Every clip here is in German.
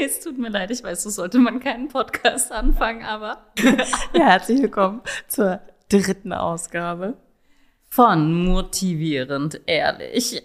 es tut mir leid, ich weiß, so sollte man keinen Podcast anfangen, aber. ja, herzlich willkommen zur dritten Ausgabe von Motivierend Ehrlich.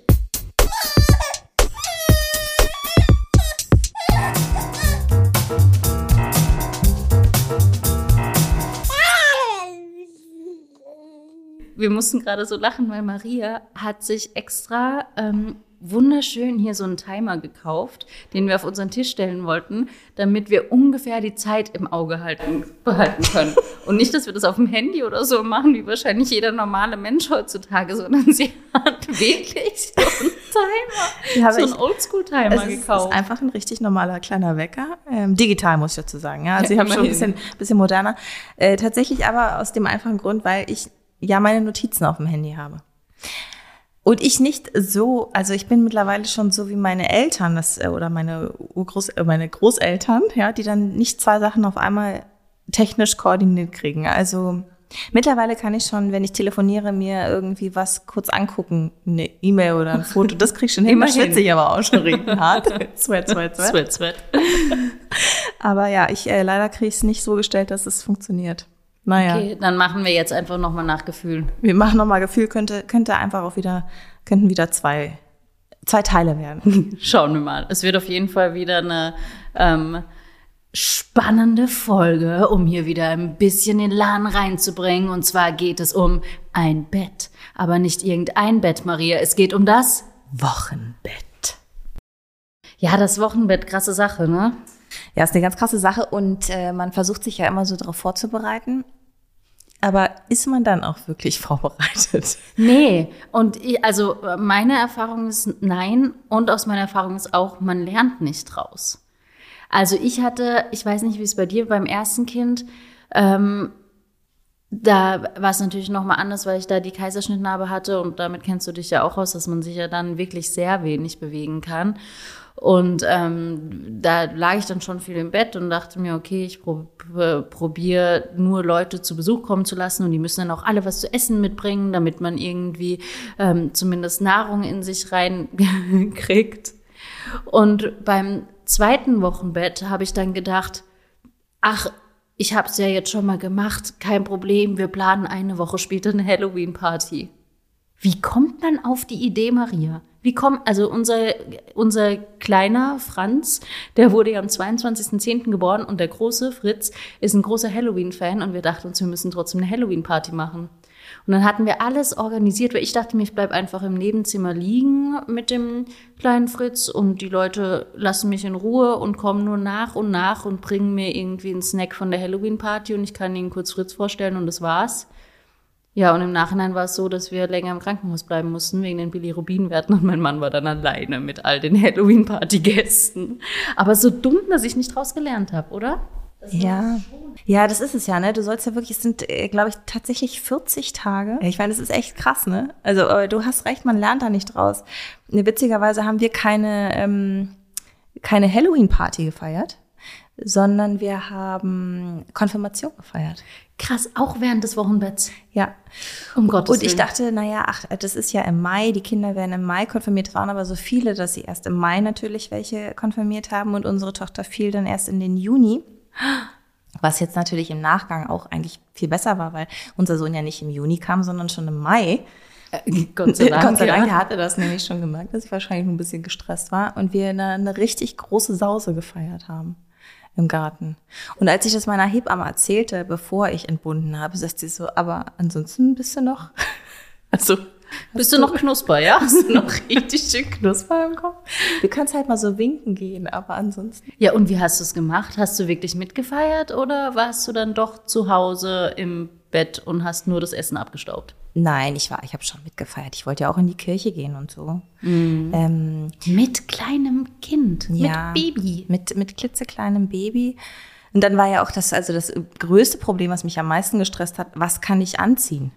Wir mussten gerade so lachen, weil Maria hat sich extra ähm, wunderschön hier so einen Timer gekauft, den wir auf unseren Tisch stellen wollten, damit wir ungefähr die Zeit im Auge halten, behalten können. Und nicht, dass wir das auf dem Handy oder so machen, wie wahrscheinlich jeder normale Mensch heutzutage, sondern sie hat wirklich so einen Timer, so einen Oldschool-Timer Es ist, gekauft. ist einfach ein richtig normaler kleiner Wecker. Ähm, digital muss ich dazu sagen. Ja, also Ja, ich habe schon ein bisschen, bisschen moderner. Äh, tatsächlich aber aus dem einfachen Grund, weil ich ja meine Notizen auf dem Handy habe. Und ich nicht so, also ich bin mittlerweile schon so wie meine Eltern das, äh, oder meine, Urgroß, äh, meine Großeltern, ja, die dann nicht zwei Sachen auf einmal technisch koordiniert kriegen. Also mittlerweile kann ich schon, wenn ich telefoniere, mir irgendwie was kurz angucken, eine E-Mail oder ein Foto, das krieg ich schon hin. Immerhin. schwitze ich aber auch schon richtig hart. sweat, sweat, sweat. Sweat, sweat. Aber ja, ich äh, leider kriege ich es nicht so gestellt, dass es funktioniert. Naja, Okay, dann machen wir jetzt einfach nochmal nach Gefühl. wir machen nochmal Gefühl, könnte, könnte einfach auch wieder, könnten wieder zwei, zwei Teile werden. Schauen wir mal. Es wird auf jeden Fall wieder eine ähm, spannende Folge, um hier wieder ein bisschen den Laden reinzubringen. Und zwar geht es um ein Bett. Aber nicht irgendein Bett, Maria. Es geht um das Wochenbett. Ja, das Wochenbett, krasse Sache, ne? Ja, ist eine ganz krasse Sache und äh, man versucht sich ja immer so darauf vorzubereiten. Aber ist man dann auch wirklich vorbereitet? Nee, und ich, also meine Erfahrung ist nein und aus meiner Erfahrung ist auch, man lernt nicht draus. Also ich hatte, ich weiß nicht, wie es bei dir beim ersten Kind, ähm, da war es natürlich nochmal anders, weil ich da die Kaiserschnittnarbe hatte und damit kennst du dich ja auch aus, dass man sich ja dann wirklich sehr wenig bewegen kann. Und ähm, da lag ich dann schon viel im Bett und dachte mir, okay, ich prob probiere nur Leute zu Besuch kommen zu lassen und die müssen dann auch alle was zu essen mitbringen, damit man irgendwie ähm, zumindest Nahrung in sich reinkriegt. Und beim zweiten Wochenbett habe ich dann gedacht, ach, ich habe es ja jetzt schon mal gemacht, kein Problem, wir planen eine Woche später eine Halloween-Party. Wie kommt man auf die Idee, Maria? Wie kommt, also unser, unser kleiner Franz, der wurde ja am 22.10. geboren und der große Fritz ist ein großer Halloween-Fan und wir dachten uns, wir müssen trotzdem eine Halloween-Party machen. Und dann hatten wir alles organisiert, weil ich dachte mir, ich bleib einfach im Nebenzimmer liegen mit dem kleinen Fritz und die Leute lassen mich in Ruhe und kommen nur nach und nach und bringen mir irgendwie einen Snack von der Halloween-Party und ich kann ihnen kurz Fritz vorstellen und das war's. Ja, und im Nachhinein war es so, dass wir länger im Krankenhaus bleiben mussten wegen den Bilirubinwerten und mein Mann war dann alleine mit all den Halloween-Party-Gästen. Aber so dumm, dass ich nicht draus gelernt habe, oder? Ja. Ja, das ist es ja, ne? Du sollst ja wirklich, es sind, äh, glaube ich, tatsächlich 40 Tage. Ich meine, das ist echt krass, ne? Also, äh, du hast recht, man lernt da nicht draus. Ne, Witzigerweise haben wir keine, ähm, keine Halloween-Party gefeiert, sondern wir haben Konfirmation gefeiert. Krass, auch während des Wochenbetts. Ja. Um Gottes Und ich Willen. dachte, naja, ach, das ist ja im Mai, die Kinder werden im Mai konfirmiert, Es waren aber so viele, dass sie erst im Mai natürlich welche konfirmiert haben und unsere Tochter fiel dann erst in den Juni. Was jetzt natürlich im Nachgang auch eigentlich viel besser war, weil unser Sohn ja nicht im Juni kam, sondern schon im Mai. Gott sei Dank. Gott sei Dank, ja. er hatte das nämlich schon gemerkt, dass ich wahrscheinlich ein bisschen gestresst war und wir eine, eine richtig große Sause gefeiert haben im Garten. Und als ich das meiner Hebamme erzählte, bevor ich entbunden habe, sagte sie so, aber ansonsten bist du noch, also Bist du noch knusper, ja? hast du noch richtig schön Knusper im Kopf? Du kannst halt mal so winken gehen, aber ansonsten. Ja, und wie hast du es gemacht? Hast du wirklich mitgefeiert oder warst du dann doch zu Hause im Bett und hast nur das Essen abgestaubt? Nein, ich war, ich habe schon mitgefeiert. Ich wollte ja auch in die Kirche gehen und so. Ähm, Mit kleinem Kind, ja, mit Baby. Mit, mit klitzekleinem Baby. Und dann war ja auch das, also das größte Problem, was mich am meisten gestresst hat, was kann ich anziehen?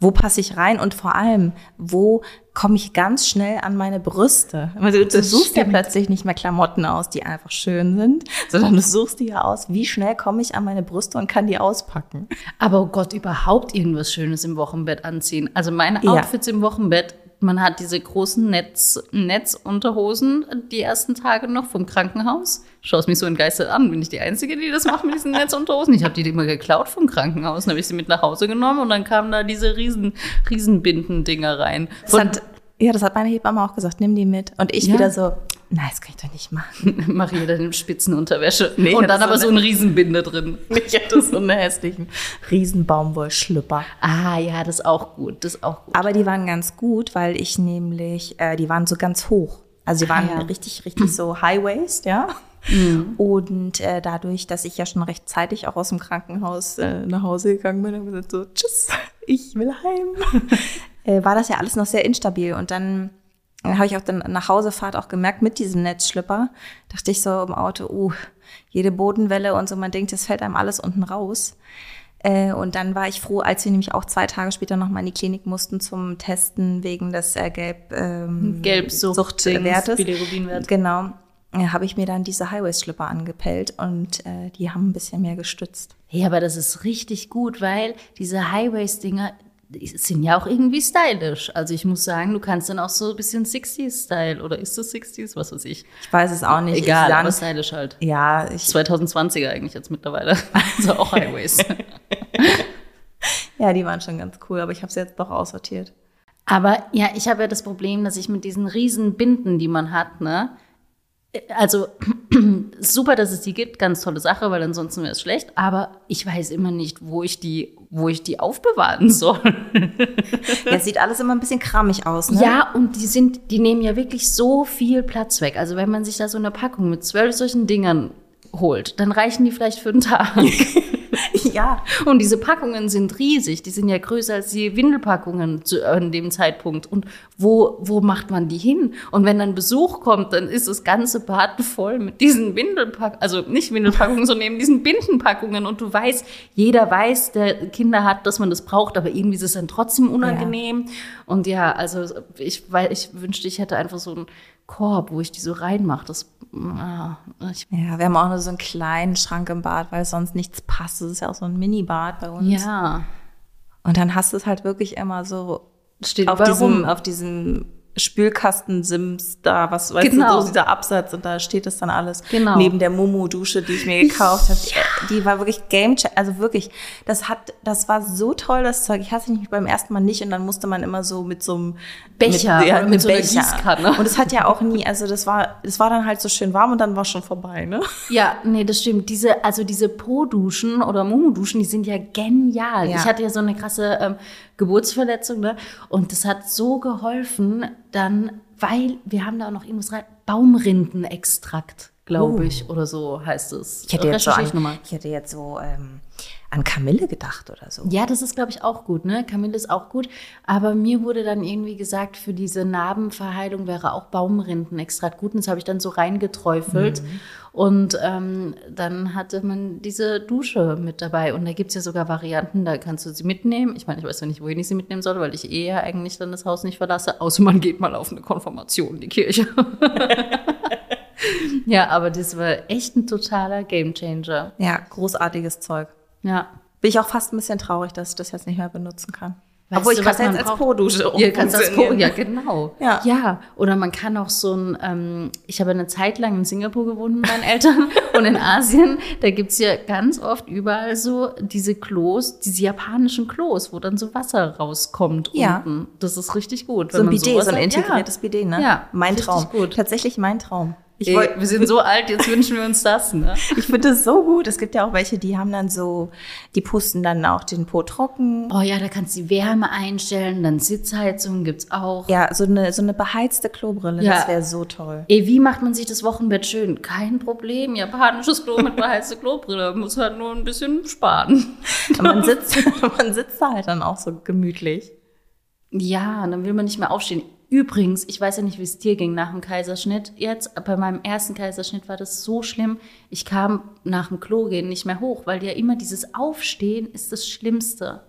Wo passe ich rein? Und vor allem, wo komme ich ganz schnell an meine Brüste? Also du suchst stimmt. plötzlich nicht mehr Klamotten aus, die einfach schön sind, sondern du suchst dir ja aus, wie schnell komme ich an meine Brüste und kann die auspacken. Aber oh Gott, überhaupt irgendwas Schönes im Wochenbett anziehen. Also meine Ja. Outfits im Wochenbett, man hat diese großen Netz, Netzunterhosen die ersten Tage noch vom Krankenhaus. Schaust mich so entgeistert an. Bin ich die Einzige, die das macht mit diesen Netzunterhosen? Ich habe die immer geklaut vom Krankenhaus. Dann habe ich sie mit nach Hause genommen und dann kamen da diese riesen, Riesenbinden-Dinger rein. Das hat, ja, das hat meine Hebamme auch gesagt, nimm die mit. Und ich Ja. wieder so, nein, das kann ich doch nicht machen. Maria dann in Spitzenunterwäsche. Nee, und dann aber so so ein Riesenbinde drin. Ich hatte so einen hässlichen Riesenbaumwollschlüpper. Ah, ja, das ist auch gut. Das ist auch gut. Aber die waren ganz gut, weil ich nämlich, äh, die waren so ganz hoch. Also die waren Ah, ja. richtig, richtig so High Waist, ja. Und äh, dadurch, dass ich ja schon rechtzeitig auch aus dem Krankenhaus äh, nach Hause gegangen bin, habe ich gesagt so, tschüss, ich will heim. äh, war das ja alles noch sehr instabil. Und dann äh, habe ich auch dann nach Hausefahrt auch gemerkt, mit diesem Netzschlipper, dachte ich so im Auto, uh, jede Bodenwelle und so, man denkt, es fällt einem alles unten raus. Äh, und dann war ich froh, als wir nämlich auch zwei Tage später nochmal in die Klinik mussten zum Testen wegen des äh, Gelb, ähm, Gelbsucht- Suchtwertes. Bilirubinwert. Genau. Äh, habe ich mir dann diese Highwaist-Schlipper angepellt und äh, die haben ein bisschen mehr gestützt. Ja, aber das ist richtig gut, weil diese Highways-Dinger sind ja auch irgendwie stylisch. Also ich muss sagen, du kannst dann auch so ein bisschen 60s-Style oder ist das 60s? Was weiß ich. Ich weiß es auch nicht. Egal, ich aber stylisch halt. ja, ich, 2020er eigentlich jetzt mittlerweile. Also auch Highways. ja, die waren schon ganz cool, aber ich habe sie jetzt doch aussortiert. Aber ja, ich habe ja das Problem, dass ich mit diesen riesen Binden, die man hat, ne, also super, dass es die gibt, ganz tolle Sache, weil ansonsten wäre es schlecht. Aber ich weiß immer nicht, wo ich die, wo ich die aufbewahren soll. Ja, es sieht alles immer ein bisschen kramig aus, ne? Ja, und die sind, die nehmen ja wirklich so viel Platz weg. Also wenn man sich da so eine Packung mit zwölf solchen Dingern holt, dann reichen die vielleicht für einen Tag. ja. Und diese Packungen sind riesig. Die sind ja größer als die Windelpackungen zu an dem Zeitpunkt. Und wo, wo macht man die hin? Und wenn dann Besuch kommt, dann ist das ganze Bad voll mit diesen Windelpackungen, also nicht Windelpackungen, sondern eben diesen Bindenpackungen. Und du weißt, jeder weiß, der Kinder hat, dass man das braucht, aber irgendwie ist es dann trotzdem unangenehm. Und ja, also ich, weil ich wünschte, ich hätte einfach so einen Korb, wo ich die so reinmache. Das, ah, ich, Ja, wir haben auch nur so einen kleinen Schrank im Bad, weil sonst nichts passt. Das ist ja auch so ein Mini-Bad bei uns. ja, Und dann hast du es halt wirklich immer so steht auf diesem, rum. auf diesem Spülkasten-Sims da, was weißt Genau. du, so dieser Absatz und da steht das dann alles. Genau. Neben der Momo-Dusche, die ich mir gekauft habe. Die, die war wirklich game also wirklich, das hat, das war so toll, das Zeug. Ich hatte mich beim ersten Mal nicht und dann musste man immer so mit so einem Becher mit, ja, mit mit so Becher. Und es hat ja auch nie, also das war, es war dann halt so schön warm und dann war schon vorbei, ne? Ja, nee, das stimmt. Diese, also diese Po-Duschen oder Mumu-Duschen, die sind ja genial. Ja. Ich hatte ja so eine krasse ähm, Geburtsverletzung, ne? Und das hat so geholfen, dann, weil wir haben da auch noch irgendwas rein, Baumrindenextrakt, glaube Oh. ich, oder so heißt es. Ich hätte jetzt so an, ich hätte jetzt so ähm, an Kamille gedacht oder so. Ja, das ist, glaube ich, auch gut, ne? Kamille ist auch gut. Aber mir wurde dann irgendwie gesagt, für diese Narbenverheilung wäre auch Baumrindenextrakt gut. Und das habe ich dann so reingeträufelt. Und ähm, dann hatte man diese Dusche mit dabei. Und da gibt's ja sogar Varianten, da kannst du sie mitnehmen. Ich meine, ich weiß ja nicht, wohin ich sie mitnehmen soll, weil ich eh ja eigentlich dann das Haus nicht verlasse. Außer man geht mal auf eine Konfirmation in die Kirche. ja, aber das war echt ein totaler Gamechanger. Ja, großartiges Zeug. Ja. Bin ich auch fast ein bisschen traurig, dass ich das jetzt nicht mehr benutzen kann. Weißt Obwohl ich kann es jetzt als? Po-Dusche kannst das Po, ja genau. Ja. ja, oder man kann auch so ein, ähm, ich habe eine Zeit lang in Singapur gewohnt mit meinen Eltern und in Asien, da gibt's ja ganz oft überall so diese Klos, diese japanischen Klos, wo dann so Wasser rauskommt Ja. unten. Das ist richtig gut. So ein Bidet, so ein integriertes ja. Bidet, ne? Ja, mein Traum. gut. Tatsächlich mein Traum. Ich, wollt- wir sind so alt, jetzt wünschen wir uns das. Ne? ich finde das so gut. Es gibt ja auch welche, die haben dann so, die pusten dann auch den Po trocken. Oh ja, da kannst du die Wärme einstellen, dann Sitzheizung gibt's auch. Ja, so eine, so eine beheizte Klobrille, Ja. das wäre so toll. Ey, wie macht man sich das Wochenbett schön? Kein Problem. Japanisches Klo mit beheizter Klobrille. Muss halt nur ein bisschen sparen. Man sitzt, man sitzt da halt dann auch so gemütlich. Ja, dann will man nicht mehr aufstehen. Übrigens, ich weiß ja nicht, wie es dir ging nach dem Kaiserschnitt. Jetzt, bei meinem ersten Kaiserschnitt war das so schlimm. Ich kam nach dem Klo gehen nicht mehr hoch, weil ja immer dieses Aufstehen ist das Schlimmste.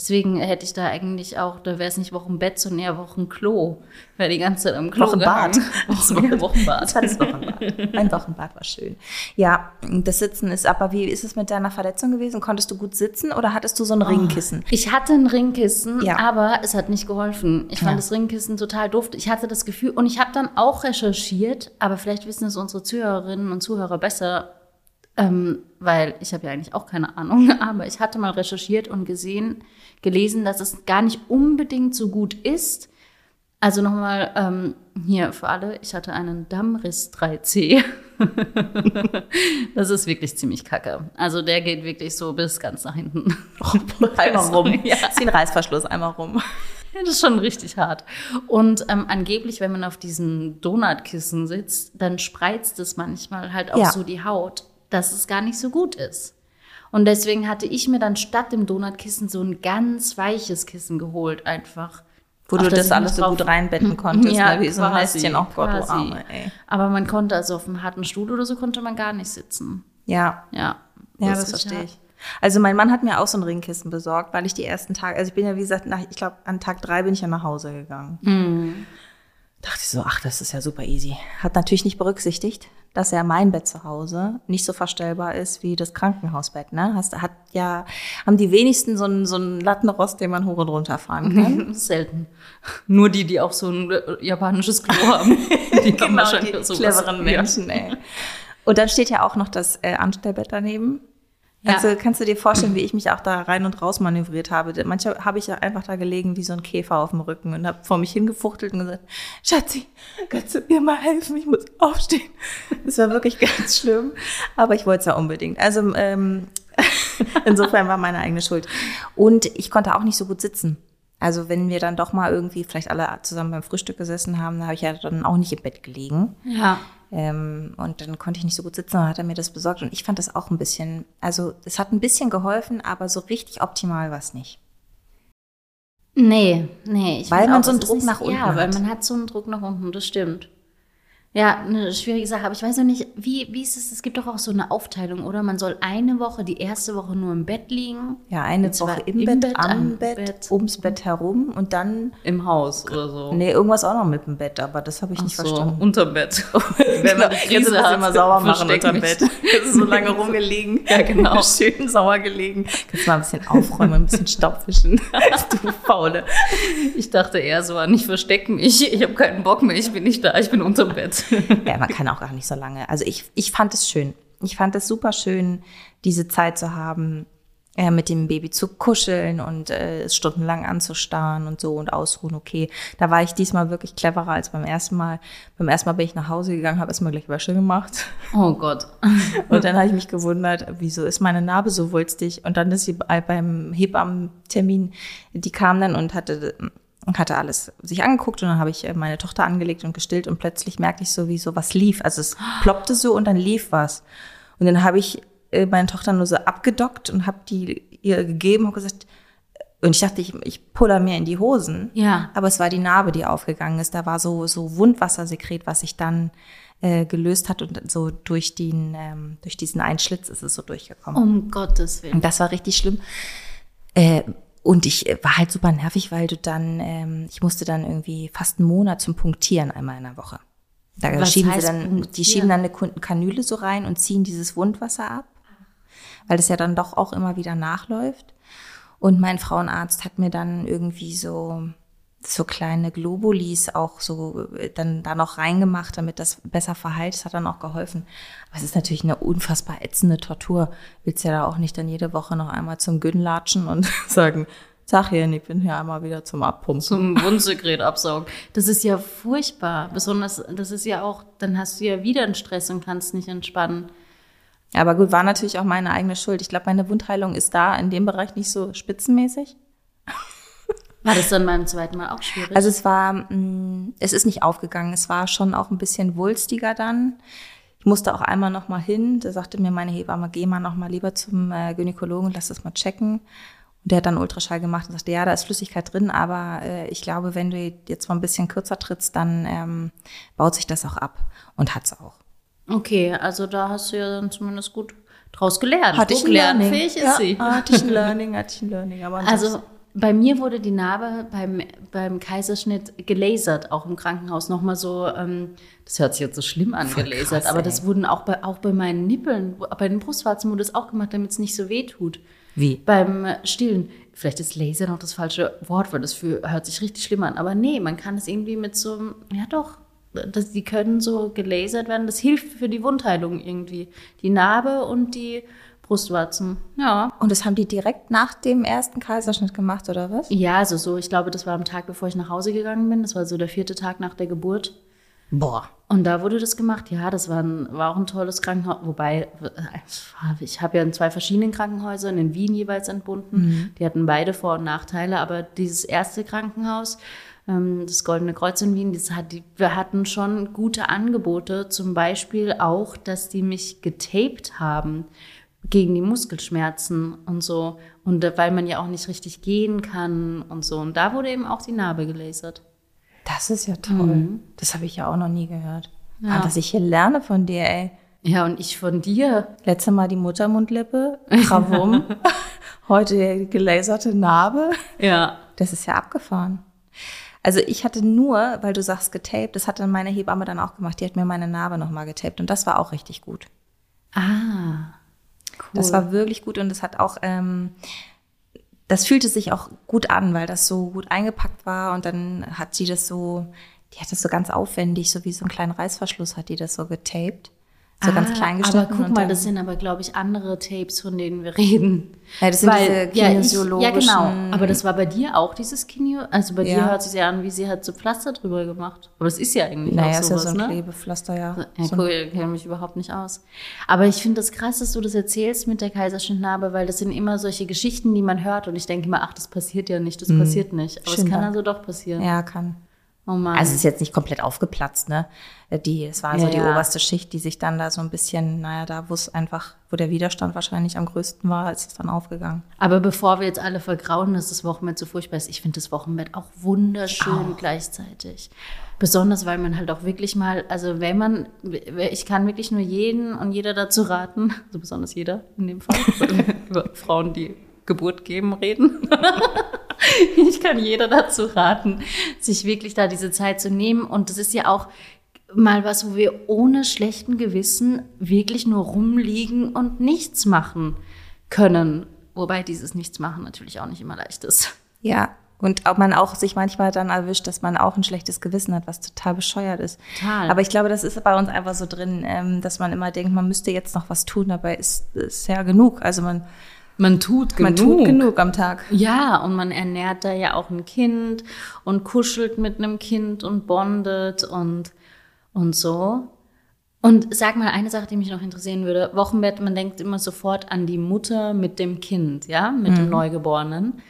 Deswegen hätte ich da eigentlich auch, da wäre es nicht Wochenbett, sondern eher Wochenklo. Wäre die ganze Zeit am Klo Wochenbad. gehangen. Wochenbad. Das war das Wochenbad. Ein Wochenbad war schön. Ja, das Sitzen ist, aber wie ist es mit deiner Verletzung gewesen? Konntest du gut sitzen oder hattest du so ein Ringkissen? Ich hatte ein Ringkissen, Ja. aber es hat nicht geholfen. Ich fand Ja. das Ringkissen total doof. Ich hatte das Gefühl, und ich habe dann auch recherchiert, aber vielleicht wissen es unsere Zuhörerinnen und Zuhörer besser, ähm, weil ich habe ja eigentlich auch keine Ahnung, aber ich hatte mal recherchiert und gesehen, gelesen, dass es gar nicht unbedingt so gut ist. Also nochmal ähm, hier für alle, ich hatte einen Dammriss 3C. das ist wirklich ziemlich kacke. Also der geht wirklich so bis ganz nach hinten. Einmal rum. Ja. Wie ein Reißverschluss, einmal rum. Das ist schon richtig hart. Und ähm, angeblich, wenn man auf diesen Donutkissen sitzt, dann spreizt es manchmal halt auch Ja. so die Haut, dass es gar nicht so gut ist. Und deswegen hatte ich mir dann statt dem Donutkissen so ein ganz weiches Kissen geholt, einfach. Wo du das das alles so gut reinbetten konntest, Ja, ne? wie so ein quasi, Nestchen. Oh Gott, du quasi. Arme, ey. Aber man konnte also auf einem harten Stuhl oder so konnte man gar nicht sitzen. Ja, Ja, ja, das richtig verstehe hart. ich. Also mein Mann hat mir auch so ein Ringkissen besorgt, weil ich die ersten Tage, also ich bin ja wie gesagt, nach, ich glaube an Tag drei bin ich ja nach Hause gegangen. Mhm. Dachte ich so, ach, das ist ja super easy. Hat natürlich nicht berücksichtigt, dass ja mein Bett zu Hause nicht so verstellbar ist wie das Krankenhausbett. Ne? Hast, hat ja, haben die wenigsten so einen, so einen Lattenrost, den man hoch und runter fahren kann. Selten. Nur die, die auch so ein äh, japanisches Klo haben. Die haben wahrscheinlich Genau, die cleveren Menschen, ey. Und dann steht ja auch noch das äh, Anstellbett daneben. Ja. Also kannst du dir vorstellen, wie ich mich auch da rein und raus manövriert habe. Manchmal habe ich ja einfach da gelegen wie so ein Käfer auf dem Rücken und habe vor mich hingefuchtelt und gesagt, Schatzi, kannst du mir mal helfen? Ich muss aufstehen. Das war wirklich ganz schlimm, aber ich wollte es ja unbedingt. Also ähm, insofern war meine eigene Schuld. Und ich konnte auch nicht so gut sitzen. Also wenn wir dann doch mal irgendwie vielleicht alle zusammen beim Frühstück gesessen haben, da habe ich ja dann auch nicht im Bett gelegen. Ja. Ähm, und dann konnte ich nicht so gut sitzen, dann hat er mir das besorgt. Und ich fand das auch ein bisschen, also es hat ein bisschen geholfen, aber so richtig optimal war es nicht. Nee, nee. Ich Weil man auch, so einen Druck nach unten Ja, weil hat. man hat so einen Druck nach unten, das stimmt. Ja, eine schwierige Sache. Aber ich weiß noch nicht, wie, wie ist es? Es gibt doch auch so eine Aufteilung, oder? Man soll eine Woche, die erste Woche nur im Bett liegen. Ja, eine Woche im, im Bett, Bett, am am Bett, Bett. ums Bett herum und dann, Im Haus oder so. nee, irgendwas auch noch mit dem Bett, aber das habe ich nicht so, verstanden. unterm Bett. Wenn man die Krise hat, immer sauber machen unterm mich. Bett. Das ist so lange rumgelegen. Ja, genau. Schön sauer gelegen. Kannst mal ein bisschen aufräumen, ein bisschen Staub wischen. du Faule. Ich dachte eher so an, ich verstecke mich. Ich habe keinen Bock mehr, ich bin nicht da, ich bin unterm Bett. Ja, man kann auch gar nicht so lange. Also ich, ich fand es schön. Ich fand es super schön, diese Zeit zu haben, äh, mit dem Baby zu kuscheln und äh, es stundenlang anzustarren und so und ausruhen. Okay, da war ich diesmal wirklich cleverer als beim ersten Mal. Beim ersten Mal bin ich nach Hause gegangen, habe erstmal gleich Wäsche gemacht. Oh Gott. Und dann habe ich mich gewundert, wieso ist meine Narbe so wulstig? Und dann ist sie bei, beim Hebammentermin, die kam dann und hatte, hatte alles sich angeguckt und dann habe ich äh, meine Tochter angelegt und gestillt und plötzlich merkte ich so, wie so was lief. Also es ploppte so und dann lief was. Und dann habe ich äh, meine Tochter nur so abgedockt und habe die ihr gegeben und gesagt, und ich dachte, ich, ich puller mir in die Hosen. Ja. Aber es war die Narbe, die aufgegangen ist. Da war so, so Wundwassersekret, was sich dann äh, gelöst hat und so durch den, ähm, durch diesen einen Schlitz ist es so durchgekommen. Um Gottes Willen. Und das war richtig schlimm. Äh, und ich äh, war halt super nervig, weil du dann, ähm, ich musste dann irgendwie fast einen Monat zum Punktieren einmal in der Woche. Da Was schieben sie dann, die punktieren? schieben dann eine Kanüle so rein und ziehen dieses Wundwasser ab, weil das ja dann doch auch immer wieder nachläuft. Und mein Frauenarzt hat mir dann irgendwie so so kleine Globulis auch so äh, dann da noch reingemacht, damit das besser verheilt. Das hat dann auch geholfen. Aber es ist natürlich eine unfassbar ätzende Tortur. Willst ja da auch nicht dann jede Woche noch einmal zum Gyn latschen und sagen, sag hier, ich bin hier einmal wieder zum Abpumpen. Zum Wundsekret absaugen. Das ist ja furchtbar. Besonders, das ist ja auch, dann hast du ja wieder einen Stress und kannst nicht entspannen. Aber gut, war natürlich auch meine eigene Schuld. Ich glaube, meine Wundheilung ist da in dem Bereich nicht so spitzenmäßig. War das dann beim zweiten Mal auch schwierig? Also es war, mh, es ist nicht aufgegangen. Es war schon auch ein bisschen wulstiger dann. Ich musste auch einmal noch mal hin. Da sagte mir meine Hebamme, geh mal noch mal lieber zum äh, Gynäkologen und lass das mal checken. Und der hat dann Ultraschall gemacht und sagte, ja, da ist Flüssigkeit drin, aber äh, ich glaube, wenn du jetzt mal ein bisschen kürzer trittst, dann ähm, baut sich das auch ab. Und hat's auch. okay, also da hast du ja dann zumindest gut draus gelernt. Hatte ich ein Learning. lernfähig ist ja, sie. Hatte ich ein Learning, hatte ich ein Learning. Aber Also bei mir wurde die Narbe beim, beim Kaiserschnitt gelasert, auch im Krankenhaus. Nochmal so, ähm, das hört sich jetzt so schlimm an, Voll gelasert, krass, aber ey. das wurden auch bei, auch bei meinen Nippeln, bei den Brustwarzen wurde das auch gemacht, damit es nicht so weh tut. Wie? Beim Stillen. Vielleicht ist Laser noch das falsche Wort, weil das für, hört sich richtig schlimm an. Aber nee, man kann es irgendwie mit so, ja doch, das, die können so gelasert werden. Das hilft für die Wundheilung irgendwie. Die Narbe und die Brustwarzen. Ja. Und das haben die direkt nach dem ersten Kaiserschnitt gemacht, oder was? Ja, also so, ich glaube, das war am Tag, bevor ich nach Hause gegangen bin. Das war so der vierte Tag nach der Geburt. Boah. Und da wurde das gemacht. Ja, das war, ein, war auch ein tolles Krankenhaus. Wobei, äh, ich habe ja in zwei verschiedenen Krankenhäusern in Wien jeweils entbunden. Die hatten beide Vor- und Nachteile. Aber dieses erste Krankenhaus, ähm, das Goldene Kreuz in Wien, das hat, die, wir hatten schon gute Angebote. Zum Beispiel auch, dass die mich getaped haben gegen die Muskelschmerzen und so. Und weil man ja auch nicht richtig gehen kann und so. Und da wurde eben auch die Narbe gelasert. Das ist ja toll. Das habe ich ja auch noch nie gehört. Ja. Ah, dass ich hier lerne von dir, ey. Ja, und ich von dir. Letzte Mal die Muttermundlippe, Krawum. Heute die gelaserte Narbe. Ja. Das ist ja abgefahren. Also ich hatte nur, weil du sagst getaped, das hat dann meine Hebamme dann auch gemacht. Die hat mir meine Narbe nochmal getaped und das war auch richtig gut. Ah. Cool. Das war wirklich gut und es hat auch, ähm, das fühlte sich auch gut an, weil das so gut eingepackt war und dann hat sie das so, die hat das so ganz aufwendig, so wie so einen kleinen Reißverschluss hat die das so getaped. So ganz klein geschnitten. Ah, Aber guck mal, das sind aber, glaube ich, andere Tapes, von denen wir reden. Ja, das sind diese ja, ich, ja, kinesiologischen- genau. Aber das war bei dir auch dieses Kinio. Also bei dir Ja. hört sich ja an, wie sie hat so Pflaster drüber gemacht. Aber das ist ja eigentlich Naja, auch ist ja sowas, so ein ne? Klebepflaster, ja. Ja, so cool, ich kenne mich überhaupt nicht aus. Aber ich finde das krass, dass du das erzählst mit der Kaiserschnittnarbe, weil das sind immer solche Geschichten, die man hört und ich denke immer, ach, das passiert ja nicht, das passiert nicht. Aber es kann danke. also doch passieren. Ja, kann. Oh Mann. Also es ist jetzt nicht komplett aufgeplatzt, ne? Die, es war so Ja, die ja. oberste Schicht, die sich dann da so ein bisschen, naja, da wo es einfach, wo der Widerstand wahrscheinlich am größten war, ist es dann aufgegangen. Aber bevor wir jetzt alle vergrauen, dass das Wochenbett so furchtbar ist, ich finde das Wochenbett auch wunderschön gleichzeitig. Besonders, weil man halt auch wirklich mal, also wenn man, ich kann wirklich nur jeden und jeder dazu raten, also besonders jeder in dem Fall, Frauen, die Geburt geben, reden. ich kann jeder dazu raten, sich wirklich da diese Zeit zu nehmen. Und das ist ja auch mal was, wo wir ohne schlechten Gewissen wirklich nur rumliegen und nichts machen können. Wobei dieses Nichtsmachen natürlich auch nicht immer leicht ist. Ja. Und ob man auch sich manchmal dann erwischt, dass man auch ein schlechtes Gewissen hat, was total bescheuert ist. Total. Aber ich glaube, das ist bei uns einfach so drin, ähm, dass man immer denkt, man müsste jetzt noch was tun, dabei ist ist ja genug. Also man, Man tut man tut genug am Tag. Ja, und man ernährt da ja auch ein Kind und kuschelt mit einem Kind und bondet und, und so. Und sag mal eine Sache, die mich noch interessieren würde. Wochenbett, man denkt immer sofort an die Mutter mit dem Kind, ja, mit dem Neugeborenen.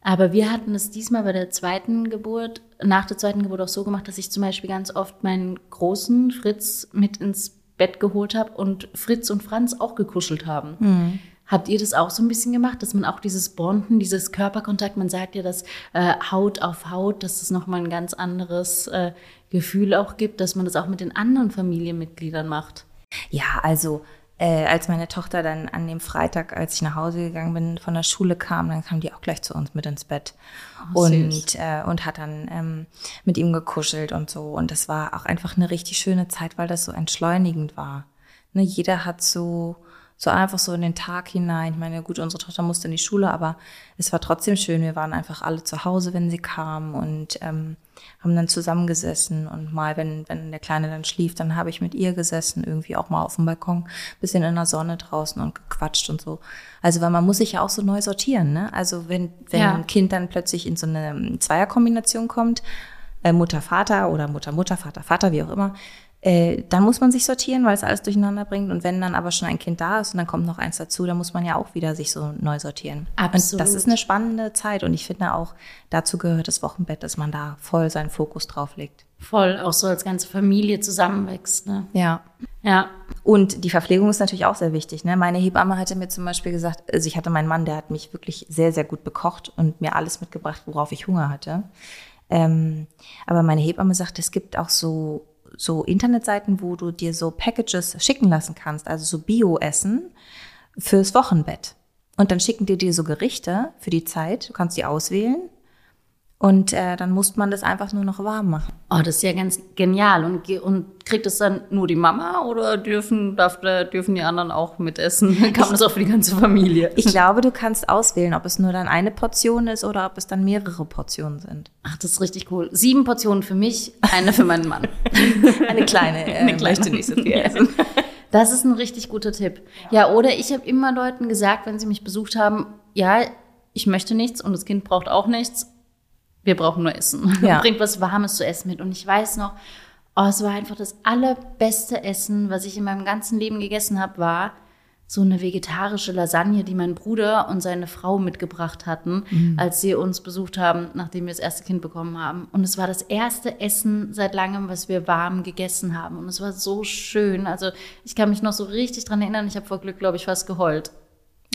Aber wir hatten es diesmal bei der zweiten Geburt, nach der zweiten Geburt auch so gemacht, dass ich zum Beispiel ganz oft meinen großen Fritz mit ins Bett geholt habe und Fritz und Franz auch gekuschelt haben. Habt ihr das auch so ein bisschen gemacht, dass man auch dieses Bonden, dieses Körperkontakt, man sagt ja, dass äh, Haut auf Haut, dass es nochmal ein ganz anderes äh, Gefühl auch gibt, dass man das auch mit den anderen Familienmitgliedern macht? Ja, also äh, als meine Tochter dann an dem Freitag, als ich nach Hause gegangen bin, von der Schule kam, dann kam die auch gleich zu uns mit ins Bett Oh, und äh, und hat dann ähm, mit ihm gekuschelt und so und das war auch einfach eine richtig schöne Zeit, weil das so entschleunigend war. Ne, jeder hat so so einfach so in den Tag hinein. Ich meine, gut, unsere Tochter musste in die Schule, aber es war trotzdem schön. Wir waren einfach alle zu Hause, wenn sie kam und ähm, haben dann zusammengesessen und mal, wenn, wenn der Kleine dann schlief, dann habe ich mit ihr gesessen, irgendwie auch mal auf dem Balkon, bisschen in der Sonne draußen und gequatscht und so. Also, weil man muss sich ja auch so neu sortieren, ne? Also, wenn, wenn Ja. ein Kind dann plötzlich in so eine Zweierkombination kommt, äh, Mutter, Vater oder Mutter, Mutter, Vater, Vater, wie auch immer, äh, dann muss man sich sortieren, weil es alles durcheinander bringt. Und wenn dann aber schon ein Kind da ist und dann kommt noch eins dazu, dann muss man ja auch wieder sich so neu sortieren. Und Absolut. das ist eine spannende Zeit. Und ich finde auch, dazu gehört das Wochenbett, dass man da voll seinen Fokus drauf legt. Voll, auch so als ganze Familie zusammenwächst. Ne? Ja. Ja, Und die Verpflegung ist natürlich auch sehr wichtig. Ne? Meine Hebamme hatte mir zum Beispiel gesagt, also ich hatte meinen Mann, der hat mich wirklich sehr, sehr gut bekocht und mir alles mitgebracht, worauf ich Hunger hatte. Ähm, aber meine Hebamme sagt, es gibt auch so, so Internetseiten, wo du dir so Packages schicken lassen kannst, also so Bio-Essen fürs Wochenbett. Und dann schicken die dir so Gerichte für die Zeit. Du kannst die auswählen. Und äh, dann muss man das einfach nur noch warm machen. Oh, das ist ja ganz genial. Und, und kriegt es dann nur die Mama oder dürfen, darf, dürfen die anderen auch mitessen? Kann man das auch für die ganze Familie? Ich glaube, du kannst auswählen, ob es nur dann eine Portion ist oder ob es dann mehrere Portionen sind. Ach, das ist richtig cool. Sieben Portionen für mich, eine für meinen Mann. Eine kleine, äh, Eine kleine. nicht so viel essen. Das ist ein richtig guter Tipp. Ja, oder ich habe immer Leuten gesagt, wenn sie mich besucht haben, ja, ich möchte nichts und das Kind braucht auch nichts. Wir brauchen nur Essen. Ja. Bringt was Warmes zu essen mit. Und ich weiß noch, oh, es war einfach das allerbeste Essen, was ich in meinem ganzen Leben gegessen habe, war so eine vegetarische Lasagne, die mein Bruder und seine Frau mitgebracht hatten, als sie uns besucht haben, nachdem wir das erste Kind bekommen haben. Und es war das erste Essen seit langem, was wir warm gegessen haben. Und es war so schön. Also ich kann mich noch so richtig dran erinnern. Ich habe vor Glück, glaube ich, fast geheult.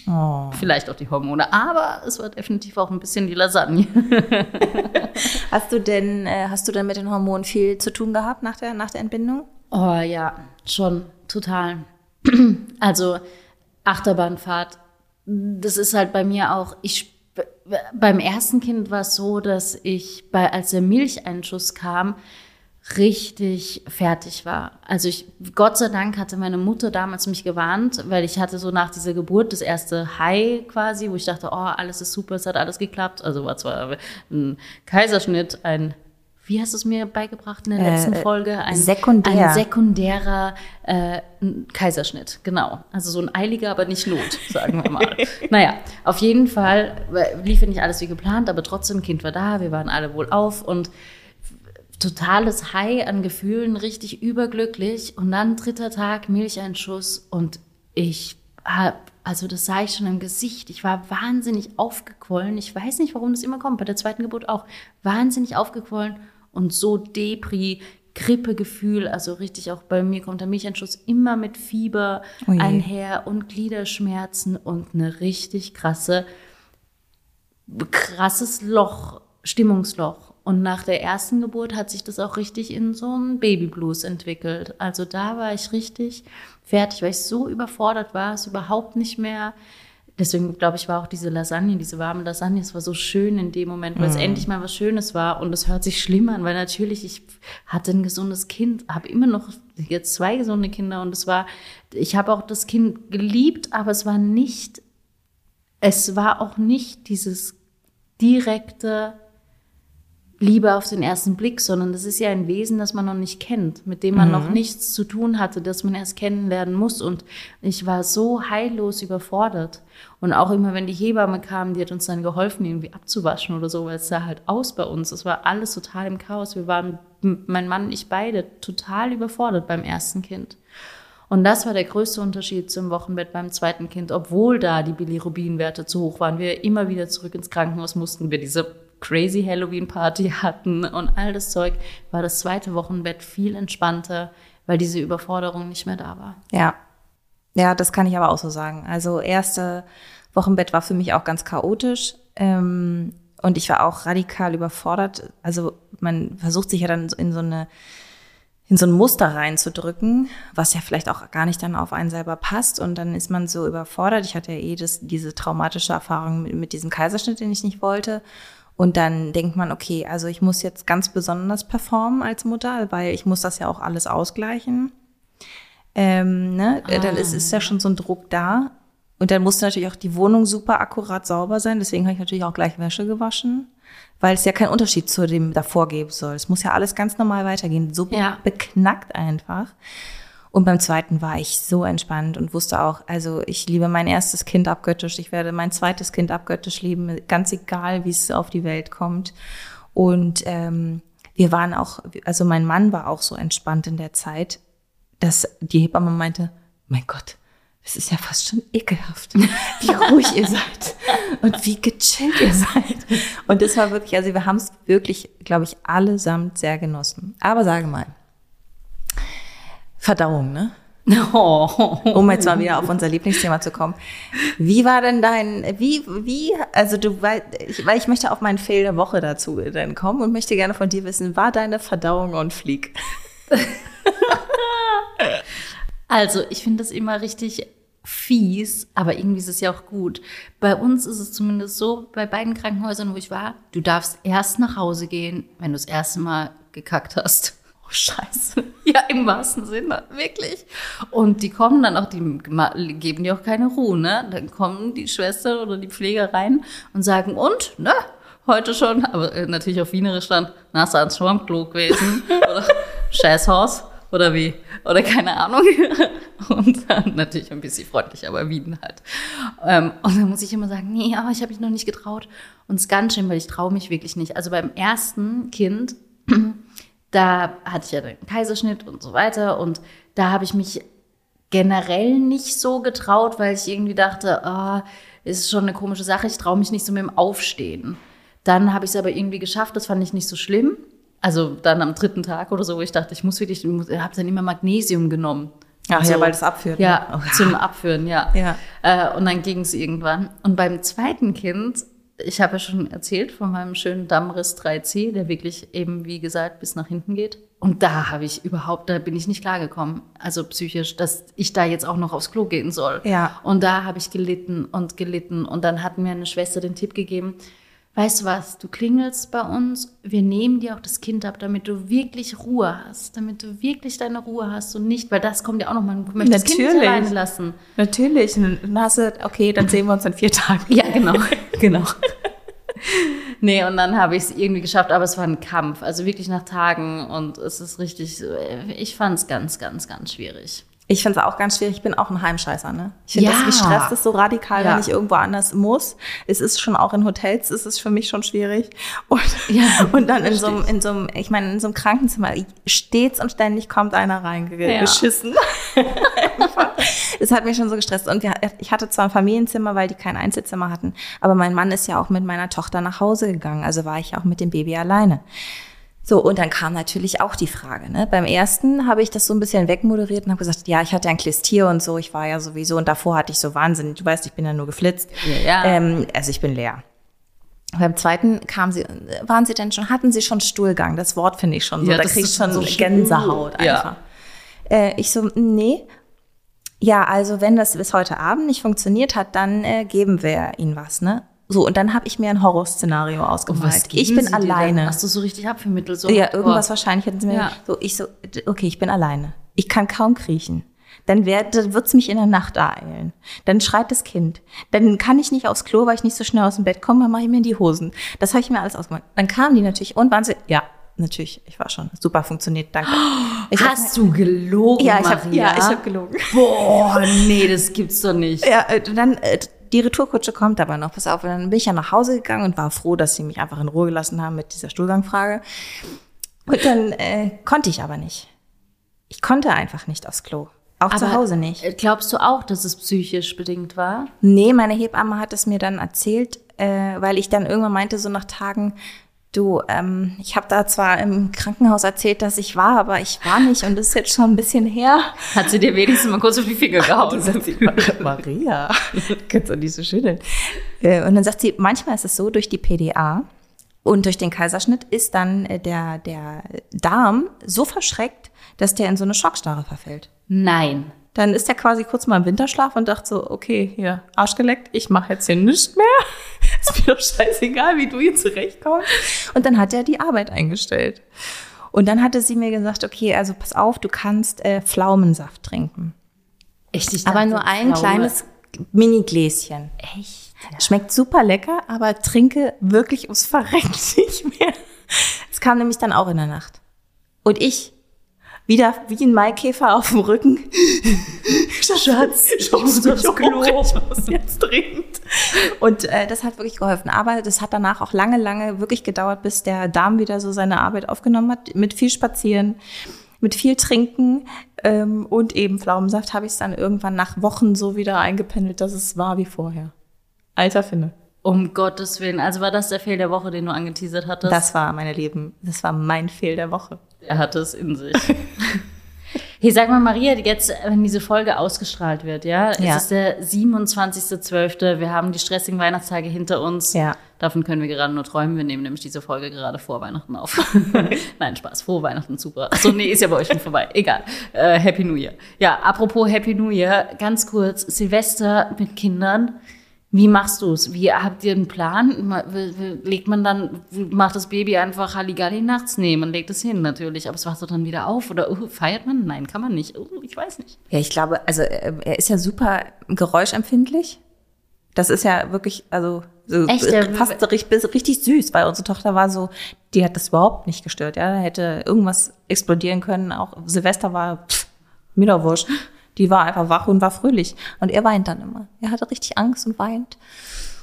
Oh. Vielleicht auch die Hormone, aber es war definitiv auch ein bisschen die Lasagne. Hast du denn, äh, hast du denn mit den Hormonen viel zu tun gehabt nach der, nach der Entbindung? Oh ja, schon, total. Also Achterbahnfahrt, das ist halt bei mir auch, ich beim ersten Kind war es so, dass ich bei, als der Milcheinschuss kam, richtig fertig war. Also ich, Gott sei Dank hatte meine Mutter damals mich gewarnt, weil ich hatte so nach dieser Geburt das erste High quasi, wo ich dachte, oh, alles ist super, es hat alles geklappt. Also war zwar ein Kaiserschnitt, ein wie hast du es mir beigebracht in der letzten Äh, Folge? Ein sekundär. Ein sekundärer äh, Kaiserschnitt, genau. Also so ein eiliger, aber nicht Not, sagen wir mal. naja, auf jeden Fall äh, lief ja nicht alles wie geplant, aber trotzdem, Kind war da, wir waren alle wohl auf und totales High an Gefühlen, richtig überglücklich. Und dann dritter Tag, Milcheinschuss und ich hab, also das sah ich schon im Gesicht. Ich war wahnsinnig aufgequollen. Ich weiß nicht, warum das immer kommt. Bei der zweiten Geburt auch. Wahnsinnig aufgequollen und so Depri, Grippegefühl. Also richtig auch bei mir kommt der Milcheinschuss immer mit Fieber Oh je. einher und Gliederschmerzen und eine richtig krasse krasses Loch, Stimmungsloch. Und nach der ersten Geburt hat sich das auch richtig in so einen Babyblues entwickelt. Also da war ich richtig fertig, weil ich so überfordert war, es überhaupt nicht mehr. Deswegen glaube ich, war auch diese Lasagne, diese warme Lasagne, es war so schön in dem Moment, weil es endlich mal was Schönes war. Und es hört sich schlimm an, weil natürlich, ich hatte ein gesundes Kind, habe immer noch jetzt zwei gesunde Kinder und es war, ich habe auch das Kind geliebt, aber es war nicht es war auch nicht dieses direkte Liebe auf den ersten Blick, sondern das ist ja ein Wesen, das man noch nicht kennt, mit dem man noch nichts zu tun hatte, das man erst kennenlernen muss. Und ich war so heillos überfordert. Und auch immer, wenn die Hebamme kam, die hat uns dann geholfen, irgendwie abzuwaschen oder so, weil es sah halt aus bei uns. Es war alles total im Chaos. Wir waren, mein Mann und ich beide, total überfordert beim ersten Kind. Und das war der größte Unterschied zum Wochenbett beim zweiten Kind. Obwohl da die Bilirubinwerte zu hoch waren, wir immer wieder zurück ins Krankenhaus mussten, wir diese crazy Halloween-Party hatten und all das Zeug, war das zweite Wochenbett viel entspannter, weil diese Überforderung nicht mehr da war. Ja. Ja, das kann ich aber auch so sagen. Also erste Wochenbett war für mich auch ganz chaotisch. Ähm, und ich war auch radikal überfordert. Also man versucht sich ja dann in so eine in so ein Muster reinzudrücken, was ja vielleicht auch gar nicht dann auf einen selber passt. Und dann ist man so überfordert. Ich hatte ja eh das, diese traumatische Erfahrung mit, mit diesem Kaiserschnitt, den ich nicht wollte. Und dann denkt man, okay, also ich muss jetzt ganz besonders performen als Mutter, weil ich muss das ja auch alles ausgleichen. Ähm, ne? Dann ist, ist ja schon so ein Druck da. Und dann musste natürlich auch die Wohnung super akkurat sauber sein. Deswegen habe ich natürlich auch gleich Wäsche gewaschen, weil es ja keinen Unterschied zu dem davor geben soll. Es muss ja alles ganz normal weitergehen. So Ja. beknackt einfach. Und beim zweiten war ich so entspannt und wusste auch, also ich liebe mein erstes Kind abgöttisch. Ich werde mein zweites Kind abgöttisch lieben, ganz egal, wie es auf die Welt kommt. Und ähm, wir waren auch, also mein Mann war auch so entspannt in der Zeit, dass die Hebamme meinte, mein Gott, es ist ja fast schon ekelhaft, wie ruhig ihr seid und wie gechillt ihr seid. Und das war wirklich, also wir haben es wirklich, glaube ich, allesamt sehr genossen. Aber sage mal, Verdauung, ne? Oh. Um jetzt mal wieder auf unser Lieblingsthema zu kommen. Wie war denn dein, wie, wie, also du, weil ich, weil ich möchte auf meinen Fail der Woche dazu dann kommen und möchte gerne von dir wissen, war deine Verdauung on fleek? Also, ich finde das immer richtig fies, aber irgendwie ist es ja auch gut. Bei uns ist es zumindest so, bei beiden Krankenhäusern, wo ich war, du darfst erst nach Hause gehen, wenn du das erste Mal gekackt hast. Scheiße. Ja, im wahrsten Sinne, wirklich. Und die kommen dann auch, die geben dir auch keine Ruhe, ne? Dann kommen die Schwestern oder die Pfleger rein und sagen, und, ne? Heute schon, aber äh, natürlich auf Wienerisch dann, na, ist ans Schwammklo gewesen. oder Scheißhaus oder wie? Oder keine Ahnung. Und dann natürlich ein bisschen freundlich, aber Wien halt. Ähm, und dann muss ich immer sagen, nee, aber ich habe mich noch nicht getraut. Und es ist ganz schön, weil ich traue mich wirklich nicht. Also beim ersten Kind, da hatte ich ja den Kaiserschnitt und so weiter. Und da habe ich mich generell nicht so getraut, weil ich irgendwie dachte, ah, ist schon eine komische Sache, ich traue mich nicht so mit dem Aufstehen. Dann habe ich es aber irgendwie geschafft, das fand ich nicht so schlimm. Also dann am dritten Tag oder so, wo ich dachte, ich muss wirklich, ich habe dann immer Magnesium genommen. Ach so, ja, weil das abführt. Ja, ne? oh, zum Abführen, ja. ja. Äh, und dann ging es irgendwann. Und beim zweiten Kind, ich habe ja schon erzählt von meinem schönen Dammriss 3C, der wirklich eben, wie gesagt, bis nach hinten geht. Und da habe ich überhaupt, da bin ich nicht klargekommen, also psychisch, dass ich da jetzt auch noch aufs Klo gehen soll. Ja. Und da habe ich gelitten und gelitten. Und dann hat mir eine Schwester den Tipp gegeben, weißt du was, du klingelst bei uns, wir nehmen dir auch das Kind ab, damit du wirklich Ruhe hast, damit du wirklich deine Ruhe hast und nicht, weil das kommt ja auch nochmal, du möchtest das Kind nicht alleine lassen. Natürlich, und dann hast du, okay, dann sehen wir uns in vier Tagen. Ja, genau, genau. nee, und dann habe ich es irgendwie geschafft, aber es war ein Kampf, also wirklich nach Tagen und es ist richtig, ich fand es ganz, ganz, ganz schwierig. Ich finde es auch ganz schwierig. Ich bin auch ein Heimscheißer, ne? Ich finde, ja. das gestresst ist so radikal, ja. wenn ich irgendwo anders muss. Es ist schon auch in Hotels, ist es für mich schon schwierig. Und, ja, und dann in so, einem, in so einem, ich meine, in so einem Krankenzimmer stets und ständig kommt einer reingeschissen. Ja. das hat mich schon so gestresst. Und wir, ich hatte zwar ein Familienzimmer, weil die kein Einzelzimmer hatten, aber mein Mann ist ja auch mit meiner Tochter nach Hause gegangen. Also war ich auch mit dem Baby alleine. So, und dann kam natürlich auch die Frage. Ne? Beim ersten habe ich das so ein bisschen wegmoderiert und habe gesagt, ja, ich hatte ein Klistier und so, ich war ja sowieso und davor hatte ich so Wahnsinn. Du weißt, ich bin ja nur geflitzt. Ja. Ähm, also ich bin leer. Beim zweiten kam sie, waren sie denn schon, hatten sie schon Stuhlgang? Das Wort finde ich schon so, ja, da kriege ich schon so Gänsehaut einfach. Ja. Äh, ich so, nee. Ja, also wenn das bis heute Abend nicht funktioniert hat, dann äh, geben wir ihnen was, ne? So, und dann habe ich mir ein Horrorszenario ausgemalt. Ich bin alleine. Hast du so richtig abvermittelt? So, ja, irgendwas oh. wahrscheinlich hätten sie mir. Ja. So, ich so, okay, ich bin alleine. Ich kann kaum kriechen. Dann, wird es mich in der Nacht ereilen. Dann schreit das Kind. Dann kann ich nicht aufs Klo, weil ich nicht so schnell aus dem Bett komme, dann mache ich mir in die Hosen. Das habe ich mir alles ausgemalt. Dann kamen die natürlich und waren sie, ja, natürlich, ich war schon. Super funktioniert, danke. Ich Hast hab, du gelogen, Ja, ich habe ja, ich hab gelogen. Boah, nee, das gibt's doch nicht. Ja, äh, dann äh, die Retourkutsche kommt aber noch, pass auf. Und dann bin ich ja nach Hause gegangen und war froh, dass sie mich einfach in Ruhe gelassen haben mit dieser Stuhlgangfrage. Und dann äh, konnte ich aber nicht. Ich konnte einfach nicht aufs Klo. Auch aber zu Hause nicht. Äh, glaubst du auch, dass es psychisch bedingt war? Nee, meine Hebamme hat es mir dann erzählt, äh, weil ich dann irgendwann meinte, so nach Tagen, Du, ähm, ich habe da zwar im Krankenhaus erzählt, dass ich war, aber ich war nicht und das ist jetzt schon ein bisschen her. Hat sie dir wenigstens mal kurz auf die Finger gehauen? sie, Maria, kannst du nicht so schütteln. Äh, und dann sagt sie, manchmal ist es so, durch die PDA und durch den Kaiserschnitt ist dann äh, der, der Darm so verschreckt, dass der in so eine Schockstarre verfällt. Nein. Dann ist er quasi kurz mal im Winterschlaf und dachte so, okay, hier, Arsch geleckt, ich mache jetzt hier nichts mehr. ist mir doch scheißegal, wie du hier zurechtkommst. Und dann hat er die Arbeit eingestellt. Und dann hatte sie mir gesagt, okay, also pass auf, du kannst äh, Pflaumensaft trinken. Echt? Ich aber nur ein Pflaume. kleines Mini-Gläschen. Echt? Ja. Schmeckt super lecker, aber trinke wirklich ums Verrecken nicht mehr. Es kam nämlich dann auch in der Nacht. Und ich wieder wie ein Maikäfer auf dem Rücken. Schatz, ich muss aufs Klo. Ich muss jetzt dringend. Und äh, das hat wirklich geholfen. Aber das hat danach auch lange, lange wirklich gedauert, bis der Darm wieder so seine Arbeit aufgenommen hat. Mit viel Spazieren, mit viel Trinken ähm, und eben Pflaumensaft habe ich es dann irgendwann nach Wochen so wieder eingependelt, dass es war wie vorher. Alter Finne. Um Gottes Willen. Also war das der Fehl der Woche, den du angeteasert hattest? Das war meine Leben. Das war mein Fehl der Woche. Er hatte es in sich. Hey, sag mal, Maria, jetzt, wenn diese Folge ausgestrahlt wird, ja, Ja. es ist der 27.12., wir haben die stressigen Weihnachtstage hinter uns. Ja. Davon können wir gerade nur träumen. Wir nehmen nämlich diese Folge gerade vor Weihnachten auf. Nein, Spaß, frohe Weihnachten, super. Achso, nee, ist ja bei euch schon vorbei. Egal. Äh, Happy New Year. Ja, apropos Happy New Year, ganz kurz, Silvester mit Kindern. Wie machst du es? Wie habt ihr einen Plan? Legt man dann, macht das Baby einfach Halligalli nachts? Nee, man legt es hin natürlich, aber es wacht doch dann wieder auf. Oder uh, feiert man? Nein, kann man nicht. Uh, ich weiß nicht. Ja, ich glaube, also äh, er ist ja super geräuschempfindlich. Das ist ja wirklich, also so Echt, fast richtig, richtig süß, weil unsere Tochter war so, die hat das überhaupt nicht gestört. Ja, da hätte irgendwas explodieren können. Auch Silvester war pff, mir doch wurscht. Die war einfach wach und war fröhlich. Und er weint dann immer. Er hatte richtig Angst und weint.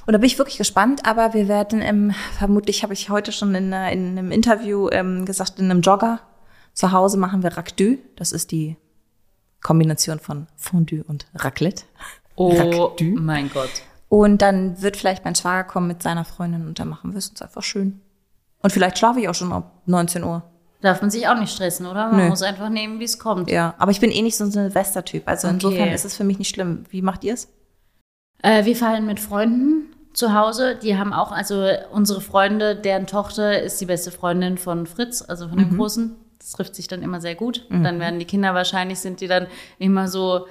Und da bin ich wirklich gespannt, aber wir werden, ähm, vermutlich habe ich heute schon in, äh, in einem Interview ähm, gesagt, in einem Jogger zu Hause machen wir Raclette. Das ist die Kombination von Fondue und Raclette. Oh Raclette. mein Gott. Und dann wird vielleicht mein Schwager kommen mit seiner Freundin und dann machen wir es uns einfach schön. Und vielleicht schlafe ich auch schon ab 19 Uhr. Darf man sich auch nicht stressen, oder? Man Nö. muss einfach nehmen, wie es kommt. Ja, aber ich bin eh nicht so ein Silvester-Typ. Also Okay. insofern ist es für mich nicht schlimm. Wie macht ihr es? Äh, wir feiern mit Freunden zu Hause. Die haben auch, also unsere Freunde, deren Tochter ist die beste Freundin von Fritz, also von dem Großen. Das trifft sich dann immer sehr gut. Dann werden die Kinder wahrscheinlich, sind die dann immer so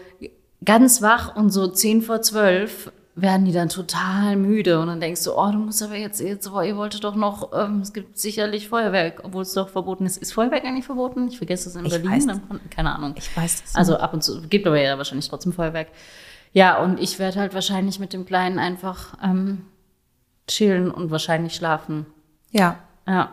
ganz wach und so zehn vor zwölf werden die dann total müde und dann denkst du, oh, du musst aber jetzt, jetzt oh, ihr wolltet doch noch, ähm, es gibt sicherlich Feuerwerk, obwohl es doch verboten ist. Ist Feuerwerk eigentlich verboten? Ich vergesse es in Ich Berlin. Dann, keine Ahnung. Ich weiß es Also ab und zu, gibt aber ja wahrscheinlich trotzdem Feuerwerk. Ja, und ich werde halt wahrscheinlich mit dem Kleinen einfach ähm, chillen und wahrscheinlich schlafen. Ja. Ja.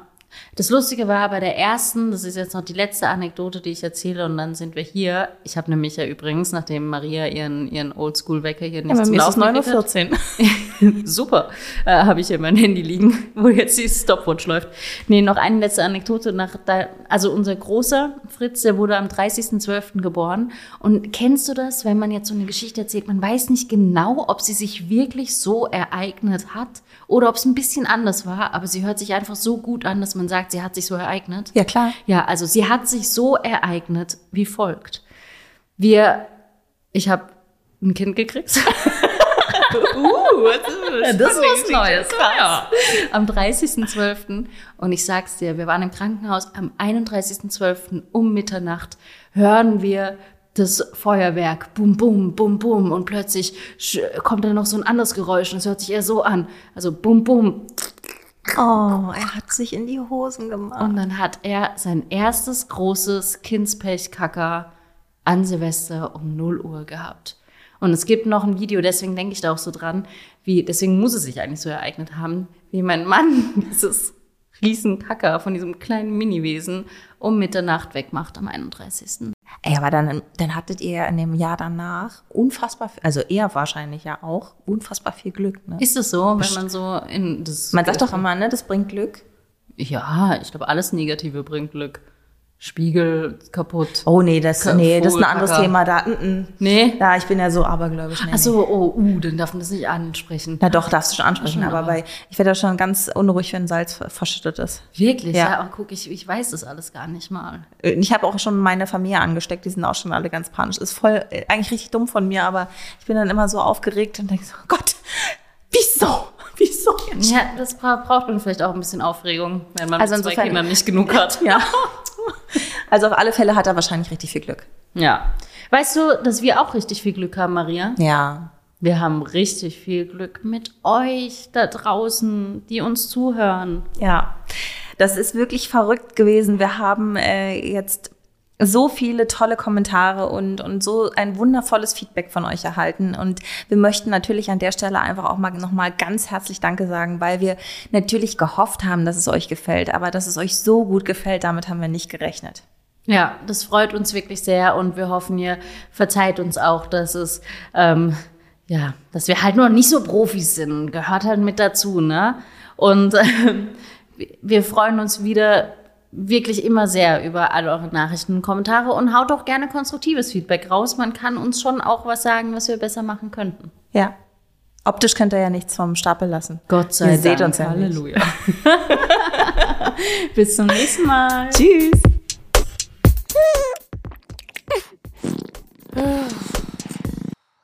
Das Lustige war bei der ersten, das ist jetzt noch die letzte Anekdote, die ich erzähle, und dann sind wir hier. Ich habe nämlich ja übrigens, nachdem Maria ihren, ihren Oldschool-Wecker hier nicht ja zum ist Laufen hat, 9.14 Uhr. Super. Äh, Habe ich hier mein Handy liegen, wo jetzt die Stopwatch läuft. Nee, noch eine letzte Anekdote. Nach da, also unser großer Fritz, der wurde am 30.12. geboren. Und kennst du das, wenn man jetzt so eine Geschichte erzählt, man weiß nicht genau, ob sie sich wirklich so ereignet hat oder ob es ein bisschen anders war, aber sie hört sich einfach so gut an, dass man sagt, sie hat sich so ereignet. Ja, klar. Ja, also sie hat sich so ereignet wie folgt. Wir, ich habe ein Kind gekriegt. uh, das ist was Neues. Ja. Am 30.12. Und ich sag's dir, wir waren im Krankenhaus am 31.12. um Mitternacht hören wir das Feuerwerk, bum, bum, bum, bum. Und plötzlich kommt dann noch so ein anderes Geräusch und es hört sich eher so an. Also bum, bum. Oh, er hat sich in die Hosen gemacht. Und dann hat er sein erstes großes Kindspechkacker an Silvester um 0 Uhr gehabt. Und es gibt noch ein Video, deswegen denke ich da auch so dran, wie, deswegen muss es sich eigentlich so ereignet haben, wie mein Mann dieses Riesenkacker von diesem kleinen Miniwesen um Mitternacht wegmacht am 31. Ey, aber dann, dann hattet ihr in dem Jahr danach unfassbar, viel- also er wahrscheinlich ja auch, unfassbar viel Glück. Ne? Ist es so, wenn man so in das. Man sagt doch immer, ne, das bringt Glück. Ja, ich glaube, alles Negative bringt Glück. Spiegel kaputt. Oh nee, das, nee, das ist ein anderes. Thema. Da, mm, mm. Nee? da, ich bin ja so abergläubisch. Nee, Ach so, oh, uh, dann darf man das nicht ansprechen. Na doch, darfst du schon ansprechen, Schon, aber, bei, ich werde ja schon ganz unruhig, wenn Salz ver- verschüttet ist. Wirklich? Ja. Ja, guck, ich, ich weiß das alles gar nicht mal. Ich habe auch schon meine Familie angesteckt, die sind auch schon alle ganz panisch. Ist voll, äh, eigentlich richtig dumm von mir, aber ich bin dann immer so aufgeregt und denke so, oh Gott, wieso? Wieso jetzt? Ja, das bra braucht man vielleicht auch ein bisschen Aufregung, wenn man Also mit zwei Kindern nicht genug hat. Ja. Also auf alle Fälle hat er wahrscheinlich richtig viel Glück. Ja. Weißt du, dass wir auch richtig viel Glück haben, Maria? Ja. Wir haben richtig viel Glück mit euch da draußen, die uns zuhören. Ja, das ist wirklich verrückt gewesen. Wir haben äh, jetzt so viele tolle Kommentare und, und so ein wundervolles Feedback von euch erhalten. Und wir möchten natürlich an der Stelle einfach auch mal nochmal ganz herzlich Danke sagen, weil wir natürlich gehofft haben, dass es euch gefällt. Aber dass es euch so gut gefällt, damit haben wir nicht gerechnet. Ja, das freut uns wirklich sehr und wir hoffen, ihr verzeiht uns auch, dass es, ähm, ja, dass wir halt noch nicht so Profis sind. Gehört halt mit dazu, ne? Und ähm, wir freuen uns wieder wirklich immer sehr über alle eure Nachrichten und Kommentare und haut auch gerne konstruktives Feedback raus. Man kann uns schon auch was sagen, was wir besser machen könnten. Ja. Optisch könnt ihr ja nichts vom Stapel lassen. Gott sei ihr Dank. Seht uns ja Halleluja. Bis zum nächsten Mal. Tschüss.